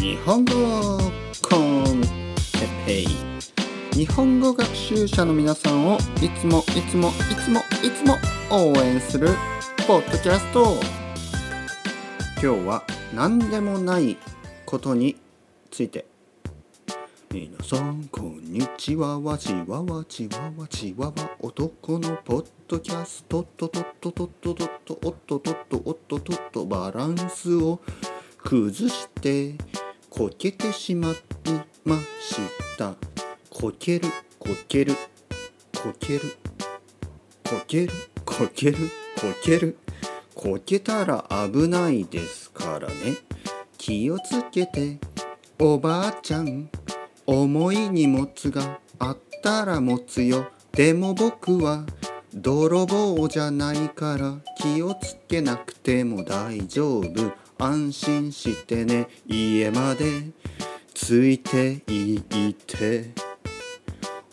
日本語コンテペイ日本語学習者の皆さんをいつもいつもいつもいつも応援するポッドキャスト。今日は何でもないことについて。皆さんこんにちは。わちわわちわわ。ちわわ男のポッドキャスト。とととととととおっととっとおっととっとバランスを崩してこけてしまいました。こけるこけるこける。こけるこけるこける。こけたら危ないですからね。気をつけておばあちゃん重い荷物があったら持つよ。でも僕は泥棒じゃないから気をつけなくても大丈夫。安心してね家までついていって。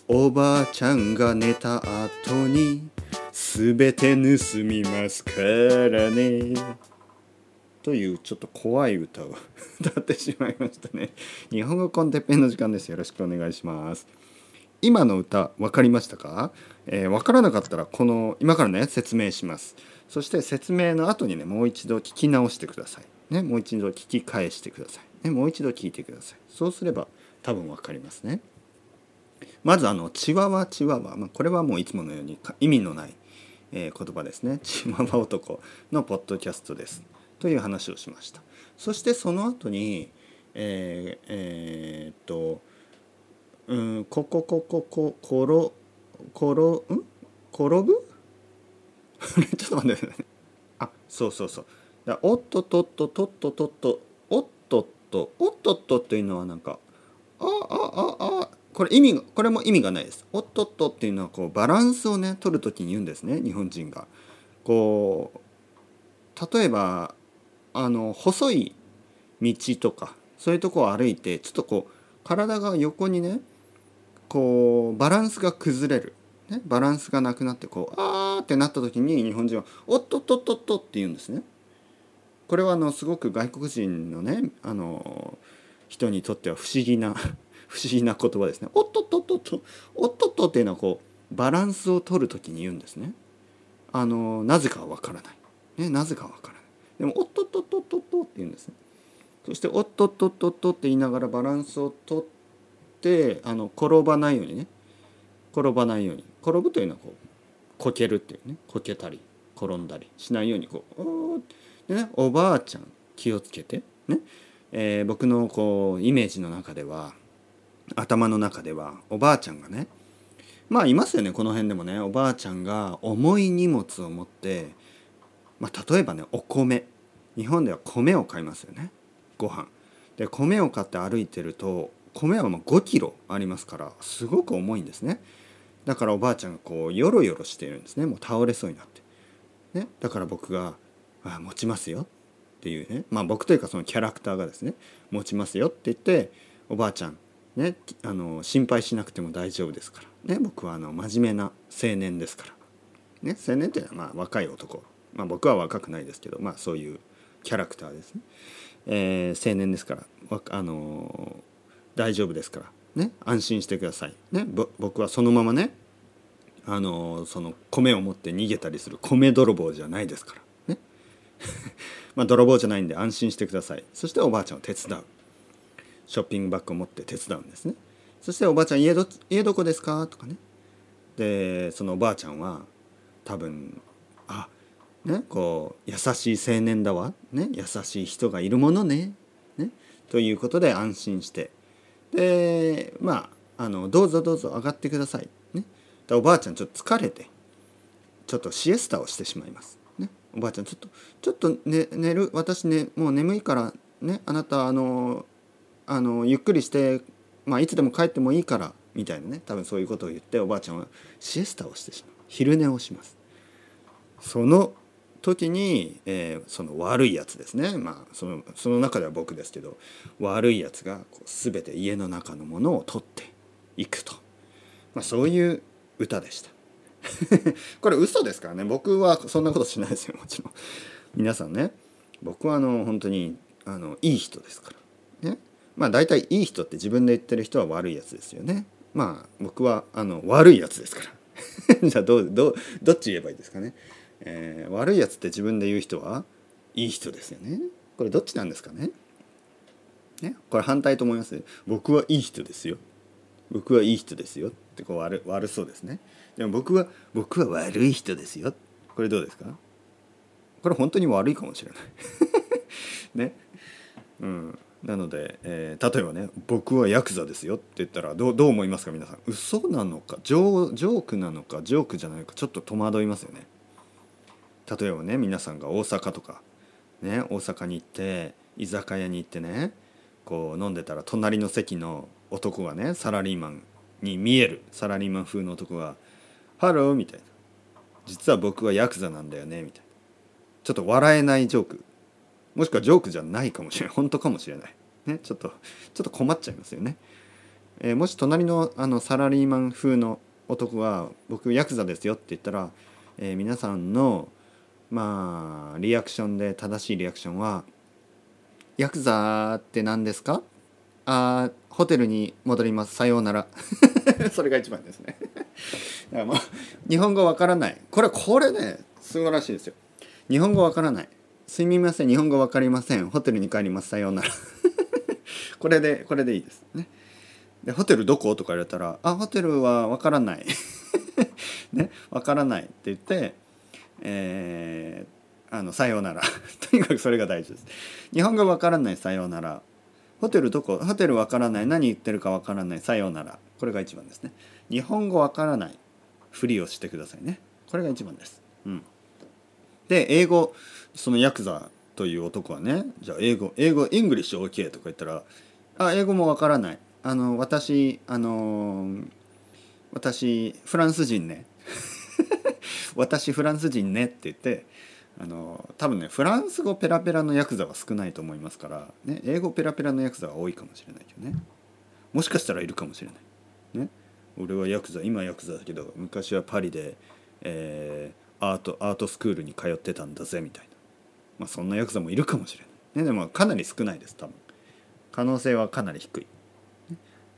おばあちゃんが寝た後にすべて盗みますからね。というちょっと怖い歌を 歌ってしまいましたね。日本語コンテッペンの時間です。よろしくお願いします。今の歌分かりましたか、えー、分からなかったらこの今からね説明します。そして説明の後にねもう一度聞き直してください。ねもう一度聞き返してください。ねもう一度聞いてください。そうすれば多分分かりますね。まずあのチワワチワワ、まあ、これはもういつものように意味のない、えー、言葉ですね。チワワ男のポッドキャストです。という話をしました。そしてその後にえー、えー、っとうんこここここころころん？転ぶ？ちょっと待ってくださいあそうそうそう。だおっとっとっととっととっとおっとっとおっとっとっていうのはなんかああああこれ意味これも意味がないです。おっとっとっていうのはこうバランスをね取る時に言うんですね日本人が。こう例えばあの細い道とかそういうとこを歩いてちょっとこう体が横にねこうバランスが崩れる、ね、バランスがなくなってこうあーってなった時に日本人は「おっとっとっとっと」って言うんですね。これはあのすごく外国人のねあの人にとっては不思議な 不思議な言葉ですね。おっとっとっとっとおっとっとっていうのはこうバランスを取る時に言うんですね。あのなぜかわからない。ね、なぜかわからない。でも「おっとっとっとっとっと」って言うんですね。そして「おっとっとっとっと」って言いながらバランスを取ってあの転ばないようにね転ばないように転ぶというのはこうこけるっていうねこけたり転んだりしないようにこうおねおばあちゃん気をつけて。ね、えー、僕のこうイメージの中では頭の中ではおばあちゃんがねまあいますよねこの辺でもね。おばあちゃんが重い荷物を持ってまあ、例えばねお米。日本では米を買いますよね。ご飯。で米を買って歩いてると米はま5キロありますからすごく重いんですね。だからおばあちゃんがこうヨロヨロしているんですね。もう倒れそうになって、ね、だから僕が「持ちますよ」っていうね。まあ僕というかそのキャラクターがですね「持ちますよ」って言っておばあちゃんねあの心配しなくても大丈夫ですから。ね僕はあの真面目な青年ですから。ね青年っていうのはまあ若い男。まあ、僕は若くないですけど、まあ、そういうキャラクターですね、えー、青年ですから。あのー、大丈夫ですから。ね安心してください、ね、僕はそのままねあのー、その米を持って逃げたりする米泥棒じゃないですから。まあ泥棒じゃないんで安心してください。そしておばあちゃんを手伝う。ショッピングバッグを持って手伝うんですね。そしておばあちゃん家ど家どこですか？とかね。でそのおばあちゃんは多分あね、こう優しい青年だわ、ね、優しい人がいるものね。ねということで安心して。でまああのどうぞどうぞ上がってください、ね、でおばあちゃんちょっと疲れてちょっとシエスタをしてしまいます、おばあちゃんちょっとちょっと、ね、寝る私ねもう眠いからねあなたあのあのゆっくりして、まあ、いつでも帰ってもいいからみたいなね多分そういうことを言っておばあちゃんはシエスタをしてしまう。昼寝をします。その時に、えー、その悪いやつですね。まあそのその中では僕ですけど悪いやつがこう全て家の中のものを取っていくと、まあ、そういう歌でした。これ嘘ですからね。僕はそんなことしないですよ。もちろん。皆さんね。僕はあの本当にあのいい人ですから。ね。まあ大体いい人って自分で言ってる人は悪いやつですよね。まあ僕はあの悪いやつですから。じゃあどうどどっち言えばいいですかね、えー、悪いやつって自分で言う人はいい人ですよね。これどっちなんですかね。ね。これ反対と思います？僕はいい人ですよ。僕はいい人ですよ。ってこう悪悪そうですね。でも僕は僕は悪い人ですよ。これどうですか？これ本当に悪いかもしれない。ね。うん。なので、えー、例えばね「僕はヤクザですよ」って言ったらどう思いますか？皆さん。嘘なのか？ジョジョークなのか？ジョークじゃないか？ちょっと戸惑いますよね。例えばね皆さんが大阪とかね大阪に行って居酒屋に行ってねこう飲んでたら隣の席の男がねサラリーマンに見える。サラリーマン風の男が「ハロー」みたいな「実は僕はヤクザなんだよね」みたいな。ちょっと笑えないジョーク。もしくはジョークじゃないかもしれない。本当かもしれない、ね、ちょっとちょっと困っちゃいますよね、えー、もし隣のあのサラリーマン風の男が「僕ヤクザですよ」って言ったら、えー、皆さんのまあリアクションで正しいリアクションは「ヤクザって何ですか?」あホテルに戻ります。さようなら それが一番ですね。だからまあ日本語わからない。これこれね素晴らしいですよ。日本語わからない。すみません日本語わかりません。ホテルに帰ります。さようなら。これでこれでいいです。ね。でホテルどことか言われたら「あホテルはわからない」ね。わからないって言ってえー、あのさようなら。とにかくそれが大事です。日本語わからない。さようなら。ホテルどこホテルわからない。何言ってるかわからない。さようなら。これが一番ですね。日本語わからないふりをしてくださいね。これが一番です。うん。で英語そのヤクザという男はねじゃあ英語英語イングリッシュ OK とか言ったらあ英語もわからない。あの私あの私フランス人ね。私フランス人ねって言ってあの多分ねフランス語ペラペラのヤクザは少ないと思いますから、ね、英語ペラペラのヤクザは多いかもしれないけどね。もしかしたらいるかもしれない。ね、俺はヤクザ今ヤクザだけど昔はパリで、えー、アートアートスクールに通ってたんだぜみたいな、まあ、そんなヤクザもいるかもしれない、ね、でもかなり少ないです多分。可能性はかなり低い、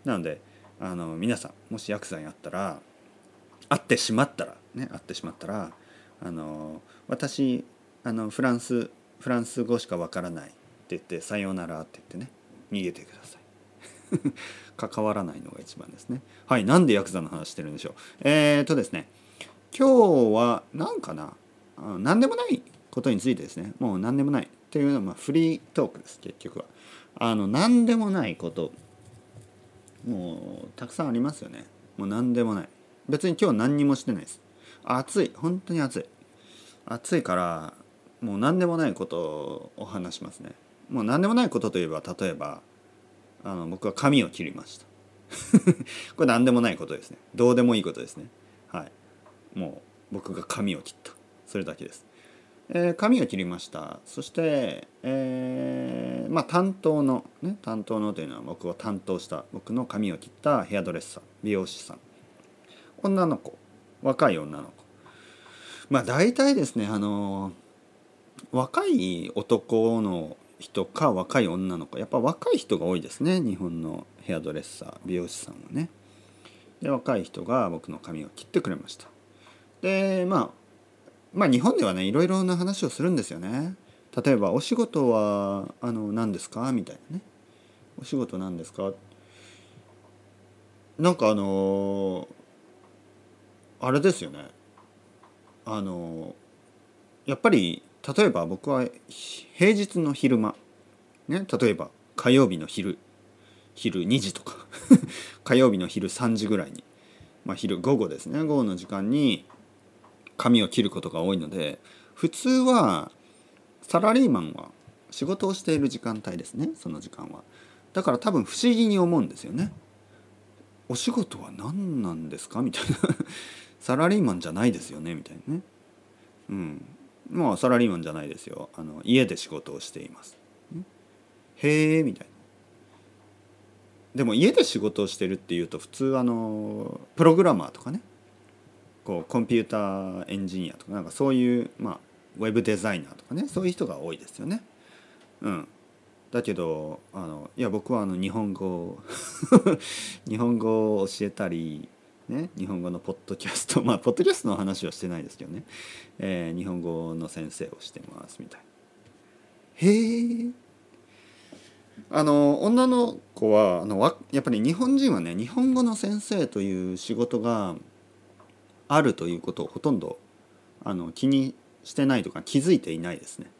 なのであの皆さんもしヤクザに会ったら会ってしまったらね会ってしまったらあの私あのフランスフランス語しかわからないって言って「さようなら」って言ってね逃げてください。関わらないのが一番ですね。はいなんでヤクザの話してるんでしょう。えー、とですね今日は何かな何でもないことについてですね。もう何でもない。っていうのはまフリートークです結局は。あの何でもないこともうたくさんありますよね。もう何でもない。別に今日何にもしてないです。暑い。本当に暑い。暑いからもう何でもないことをお話しますね。もう何でもないことといえば例えばあの僕は髪を切りました。これ何でもないことですね。どうでもいいことですね。はい。もう僕が髪を切った。それだけです、えー、髪を切りました。そして、えー、まあ担当のね担当のというのは僕を担当した僕の髪を切ったヘアドレッサー美容師さん。女の子。若い女の子。まあ大体ですねあの若い男の人か若い女の子。やっぱ若い人が多いですね日本のヘアドレッサー美容師さんはね。で若い人が僕の髪を切ってくれました。でまあまあ日本ではねいろいろな話をするんですよね。例えば「お仕事はあの何ですか?」みたいなね「お仕事何ですか?」なんかあのあれですよね。あのやっぱり例えば僕は平日の昼間ね例えば火曜日の昼昼2時とか 火曜日の昼3時ぐらいに、まあ、昼午後ですね午後の時間に髪を切ることが多いので普通はサラリーマンは仕事をしている時間帯ですねその時間は。だから多分不思議に思うんですよね。お仕事は何なんですか？みたいな。サラリーマンじゃないですよね？みたいなね。うん。まあサラリーマンじゃないですよ。あの家で仕事をしています。へえみたいな。でも家で仕事をしてるっていうと普通あのプログラマーとかね。こうコンピューターエンジニアとかなんかそういう、まあ、ウェブデザイナーとかね。そういう人が多いですよね。うん、だけどあのいや僕はあの日本語 日本語を教えたり、ね、日本語のポッドキャスト まあポッドキャストの話はしてないですけどね、えー、日本語の先生をしてますみたいな。へえあの女の子はあのやっぱり日本人はね日本語の先生という仕事があるということをほとんどあの気にしてないとか気づいていないですね。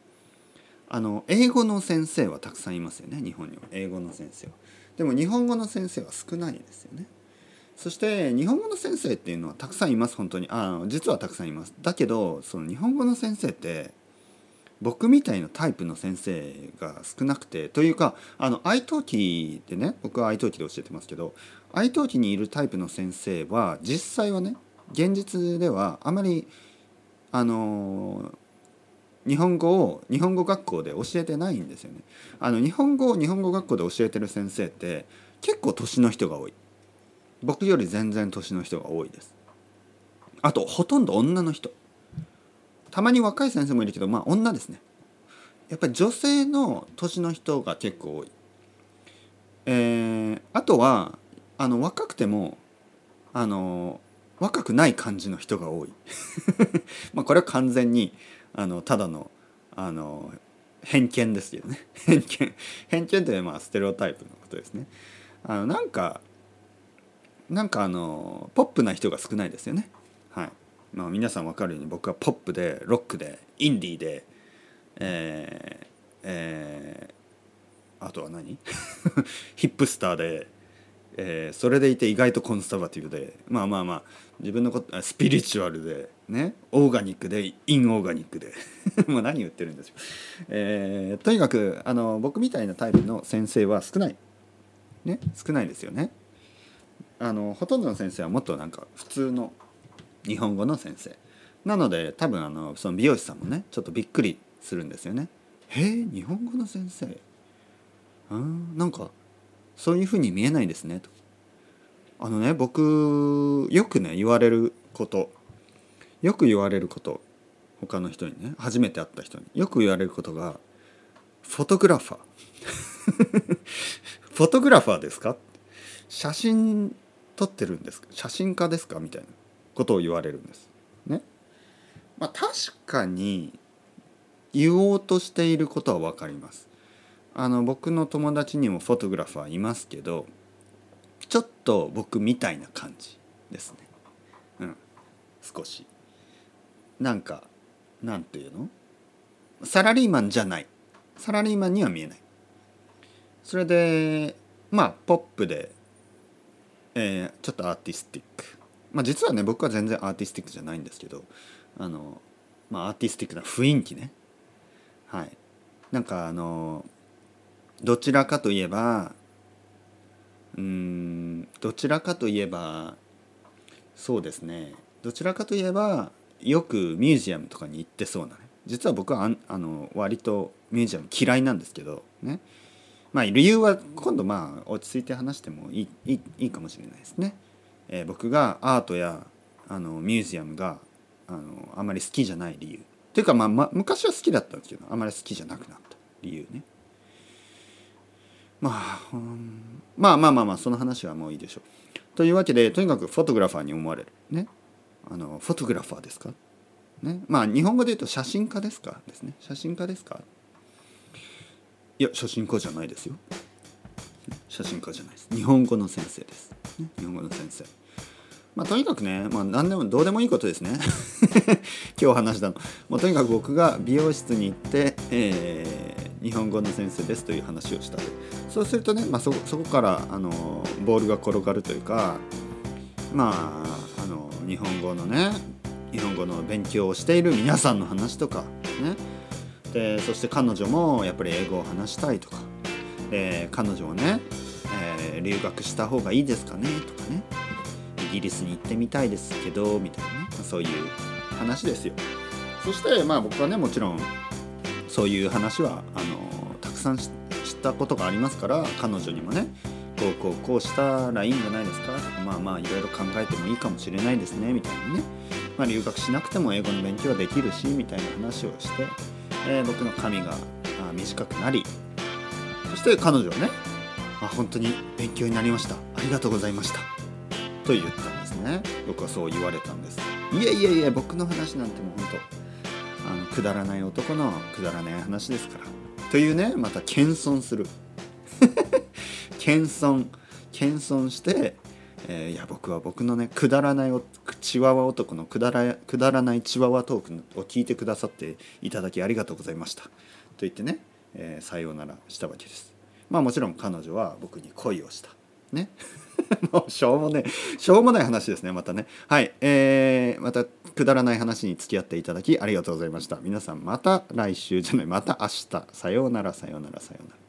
あの英語の先生はたくさんいますよね日本には英語の先生は。でも日本語の先生は少ないですよね。そして日本語の先生っていうのはたくさんいます本当にあ実はたくさんいます。だけどその日本語の先生って僕みたいなタイプの先生が少なくてというかあの愛登記でね僕は愛登記で教えてますけど愛登記にいるタイプの先生は実際はね現実ではあまりあの日本語を日本語学校で教えてないんですよね。あの日本語を日本語学校で教えてる先生って結構年の人が多い。僕より全然年の人が多いです。あとほとんど女の人。たまに若い先生もいるけどまあ女ですね。やっぱり女性の年の人が結構多い、えー、あとはあの若くてもあの若くない感じの人が多い。まあこれは完全にあのただのあの偏見ですよね。偏見。偏見というまあステレオタイプのことですね。あのなんかなんかあのポップな人が少ないですよね。はい。まあ、皆さん分かるように僕はポップでロックでインディーでえー、えー、あとは何？ヒップスターで、えー、それでいて意外とコンサバティブでまあまあまあ自分のことスピリチュアルでねオーガニックでインオーガニックで もう何言ってるんですよ、えー、とにかくあの僕みたいなタイプの先生は少ない。ね少ないですよね。あのほとんどの先生はもっとなんか普通の日本語の先生なので多分あのその美容師さんもねちょっとびっくりするんですよね。へえ日本語の先生？うんなんかそういうふうに見えないですねと。あのね僕よくね言われることよく言われること他の人にね初めて会った人によく言われることが「フォトグラファー」「フォトグラファーですか?」写真撮ってるんですか？写真家ですか？みたいなことを言われるんです。ね？まあ、確かに言おうとしていることは分かります。あの僕の友達にもフォトグラファーいますけどちょっと僕みたいな感じですね。うん少し。なんかなんていうの？サラリーマンじゃないサラリーマンには見えないそれでまあポップで、えー、ちょっとアーティスティック。まあ、実はね僕は全然アーティスティックじゃないんですけどあの、まあ、アーティスティックな雰囲気ね。はい。なんかあのどちらかといえばうんどちらかといえばそうですね。どちらかといえばよくミュージアムとかに行ってそうなね。実は僕はああの割とミュージアム嫌いなんですけどね。まあ理由は今度まあ落ち着いて話してもいいいいいかもしれないですね。えー、僕がアートやあのミュージアムがあのあまり好きじゃない理由っていうか、まあ、ま昔は好きだったんですけどあまり好きじゃなくなった理由ね。まあ、うん、まあまあまあまあその話はもういいでしょう。というわけでとにかくフォトグラファーに思われるね。あのフォトグラファーですか？ね、まあ日本語で言うと写真家ですか？ですね写真家ですか？いや写真家じゃないですよ。写真家じゃないです。日本語の先生です、ね、日本語の先生。まあ、とにかくね、まあ、何でもどうでもいいことですね。今日話したの、まあ、とにかく僕が美容室に行って、えー、日本語の先生ですという話をしたそうするとね、まあ、そそこからあのボールが転がるというかまああの日本語のね日本語の勉強をしている皆さんの話とかね。でそして彼女もやっぱり英語を話したいとか。で彼女はね、えー、留学した方がいいですかね？とかね。イギリスに行ってみたいですけどみたいなね。そういう話ですよ。そしてまあ僕はねもちろんそういう話はあのたくさん知ったことがありますから彼女にもねこうこうこうしたらいいんじゃないですか？とかまあまあいろいろ考えてもいいかもしれないですねみたいなね、まあ、留学しなくても英語の勉強はできるしみたいな話をして、えー、僕の髪が短くなりそして彼女はねあ本当に勉強になりました。ありがとうございました。と言ったんですね。僕はそう言われたんです。いやいやいや僕の話なんてもう本当あのくだらない男のくだらない話ですから。というねまた謙遜する。謙遜謙遜してえー、いや僕は僕のねくだらないチワワ男のくだらくだらないチワワトークを聞いてくださっていただきありがとうございました。と言ってね、えー、さようならしたわけです。まあもちろん彼女は僕に恋をした。ね。もうしょうもねしょうもない話ですねまたね。はいえー、またくだらない話に付き合っていただきありがとうございました。皆さんまた来週じゃないまた明日。さようならさようならさようなら。